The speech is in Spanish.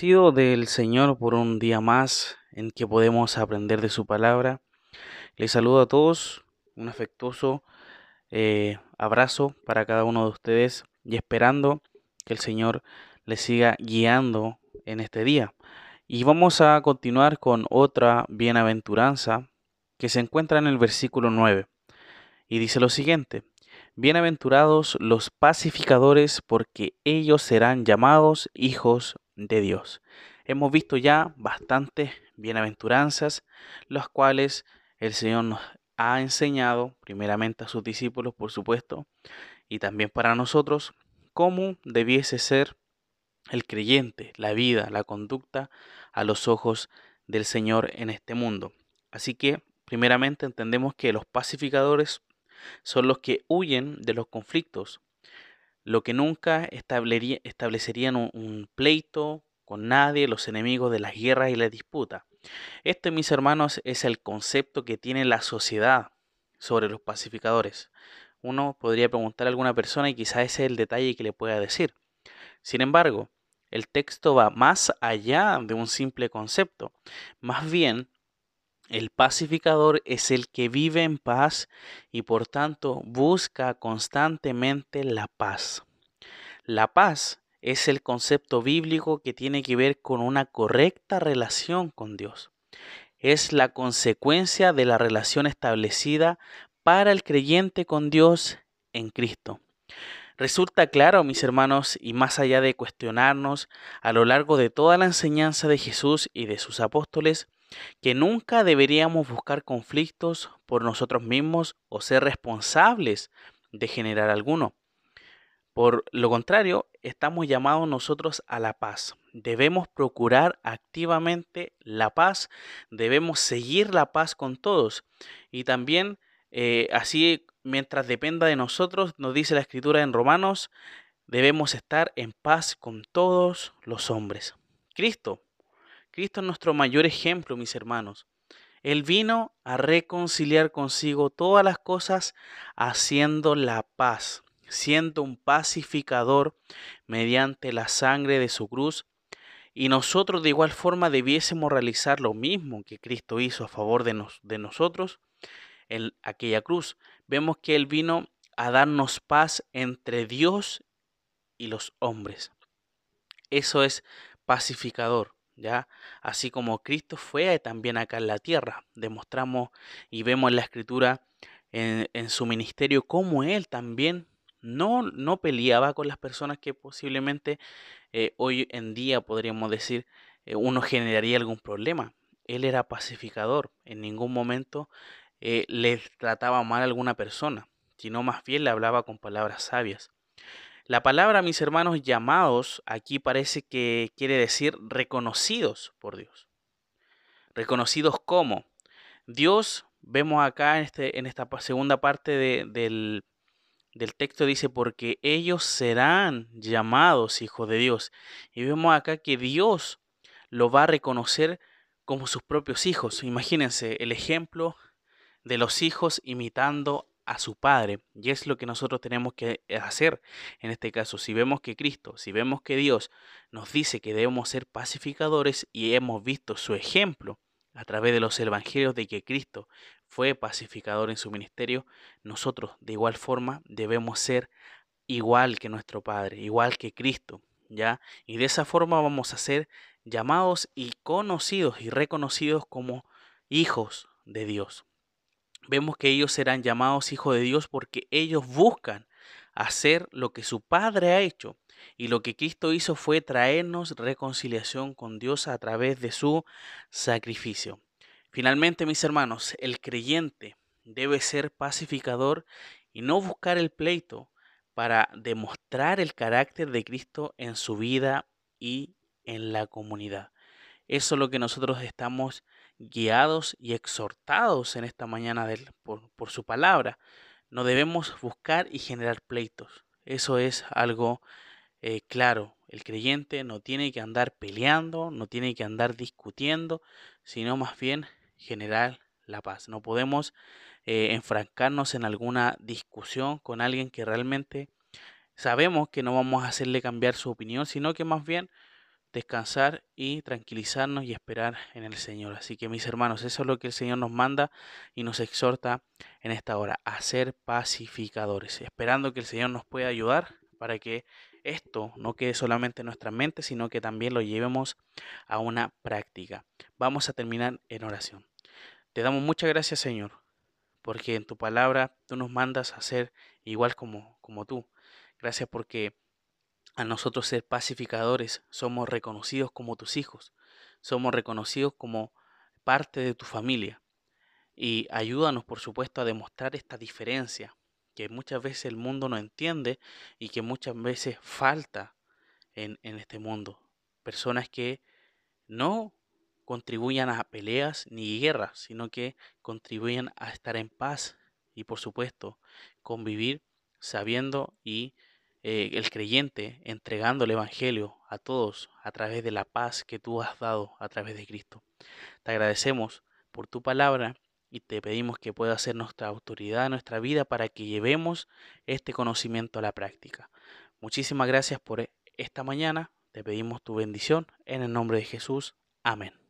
Del Señor por un día más en que podemos aprender de su palabra. Les saludo a todos, un afectuoso eh, abrazo para cada uno de ustedes y esperando que el Señor les siga guiando en este día. Y vamos a continuar con otra bienaventuranza que se encuentra en el versículo 9. Y dice lo siguiente, Bienaventurados los pacificadores, porque ellos serán llamados hijos de Dios. Hemos visto ya bastantes bienaventuranzas, las cuales el Señor nos ha enseñado, primeramente a sus discípulos, por supuesto, y también para nosotros, cómo debiese ser el creyente, la vida, la conducta a los ojos del Señor en este mundo. Así que, primeramente, entendemos que los pacificadores son los que huyen de los conflictos, lo que nunca establecerían un, pleito con nadie, los enemigos de las guerras y la disputa. Este, mis hermanos, es el concepto que tiene la sociedad sobre los pacificadores. Uno podría preguntar a alguna persona y quizás ese es el detalle que le pueda decir. Sin embargo, el texto va más allá de un simple concepto. Más bien, el pacificador es el que vive en paz y por tanto busca constantemente la paz. La paz es el concepto bíblico que tiene que ver con una correcta relación con Dios. Es la consecuencia de la relación establecida para el creyente con Dios en Cristo. Resulta claro, mis hermanos, y más allá de cuestionarnos a lo largo de toda la enseñanza de Jesús y de sus apóstoles, que nunca deberíamos buscar conflictos por nosotros mismos o ser responsables de generar alguno. Por lo contrario, estamos llamados nosotros a la paz. Debemos procurar activamente la paz, debemos seguir la paz con todos y también eh, así mientras dependa de nosotros, nos dice la escritura en Romanos, debemos estar en paz con todos los hombres. Cristo Cristo es nuestro mayor ejemplo, mis hermanos. Él vino a reconciliar consigo todas las cosas haciendo la paz, siendo un pacificador mediante la sangre de su cruz. Y nosotros de igual forma debiésemos realizar lo mismo que Cristo hizo a favor de, de nosotros en aquella cruz. Vemos que Él vino a darnos paz entre Dios y los hombres. Eso es pacificador. ¿Ya? Así como Cristo fue también acá en la tierra. Demostramos y vemos en la escritura en, su ministerio cómo él también no, no peleaba con las personas que posiblemente eh, hoy en día podríamos decir eh, uno generaría algún problema. Él era pacificador, en ningún momento eh, le trataba mal a alguna persona, sino más bien le hablaba con palabras sabias. La palabra, mis hermanos, llamados, aquí parece que quiere decir reconocidos por Dios. Reconocidos como. Dios, vemos acá en, este, en esta segunda parte del, del texto, dice, porque ellos serán llamados hijos de Dios. Y vemos acá que Dios lo va a reconocer como sus propios hijos. Imagínense el ejemplo de los hijos imitando a su Padre. Y es lo que nosotros tenemos que hacer en este caso. Si vemos que Cristo, si vemos que Dios nos dice que debemos ser pacificadores y hemos visto su ejemplo a través de los evangelios de que Cristo fue pacificador en su ministerio, nosotros de igual forma debemos ser igual que nuestro Padre, igual que Cristo, ¿ya? Y de esa forma vamos a ser llamados y conocidos y reconocidos como hijos de Dios vemos que ellos serán llamados hijos de Dios porque ellos buscan hacer lo que su Padre ha hecho. Y lo que Cristo hizo fue traernos reconciliación con Dios a través de su sacrificio. Finalmente, mis hermanos, el creyente debe ser pacificador y no buscar el pleito para demostrar el carácter de Cristo en su vida y en la comunidad. Eso es lo que nosotros estamos guiados y exhortados en esta mañana por, su palabra. No debemos buscar y generar pleitos. Eso es algo eh, claro. El creyente no tiene que andar peleando, no tiene que andar discutiendo, sino más bien generar la paz. No podemos eh, enfrancarnos en alguna discusión con alguien que realmente sabemos que no vamos a hacerle cambiar su opinión, sino que más bien descansar y tranquilizarnos y esperar en el Señor. Así que mis hermanos, eso es lo que el Señor nos manda y nos exhorta en esta hora, a ser pacificadores, esperando que el Señor nos pueda ayudar para que esto no quede solamente en nuestra mente, sino que también lo llevemos a una práctica. Vamos a terminar en oración. Te damos muchas gracias, Señor, porque en tu palabra tú nos mandas a ser igual como, como tú. Gracias porque a nosotros ser pacificadores somos reconocidos como tus hijos, somos reconocidos como parte de tu familia. Y ayúdanos, por supuesto, a demostrar esta diferencia que muchas veces el mundo no entiende y que muchas veces falta en, en este mundo. Personas que no contribuyan a peleas ni guerras, sino que contribuyan a estar en paz y por supuesto convivir sabiendo y eh, el creyente entregando el Evangelio a todos a través de la paz que tú has dado a través de Cristo. Te agradecemos por tu palabra y te pedimos que pueda ser nuestra autoridad nuestra vida para que llevemos este conocimiento a la práctica. Muchísimas gracias por esta mañana. Te pedimos tu bendición en el nombre de Jesús. Amén.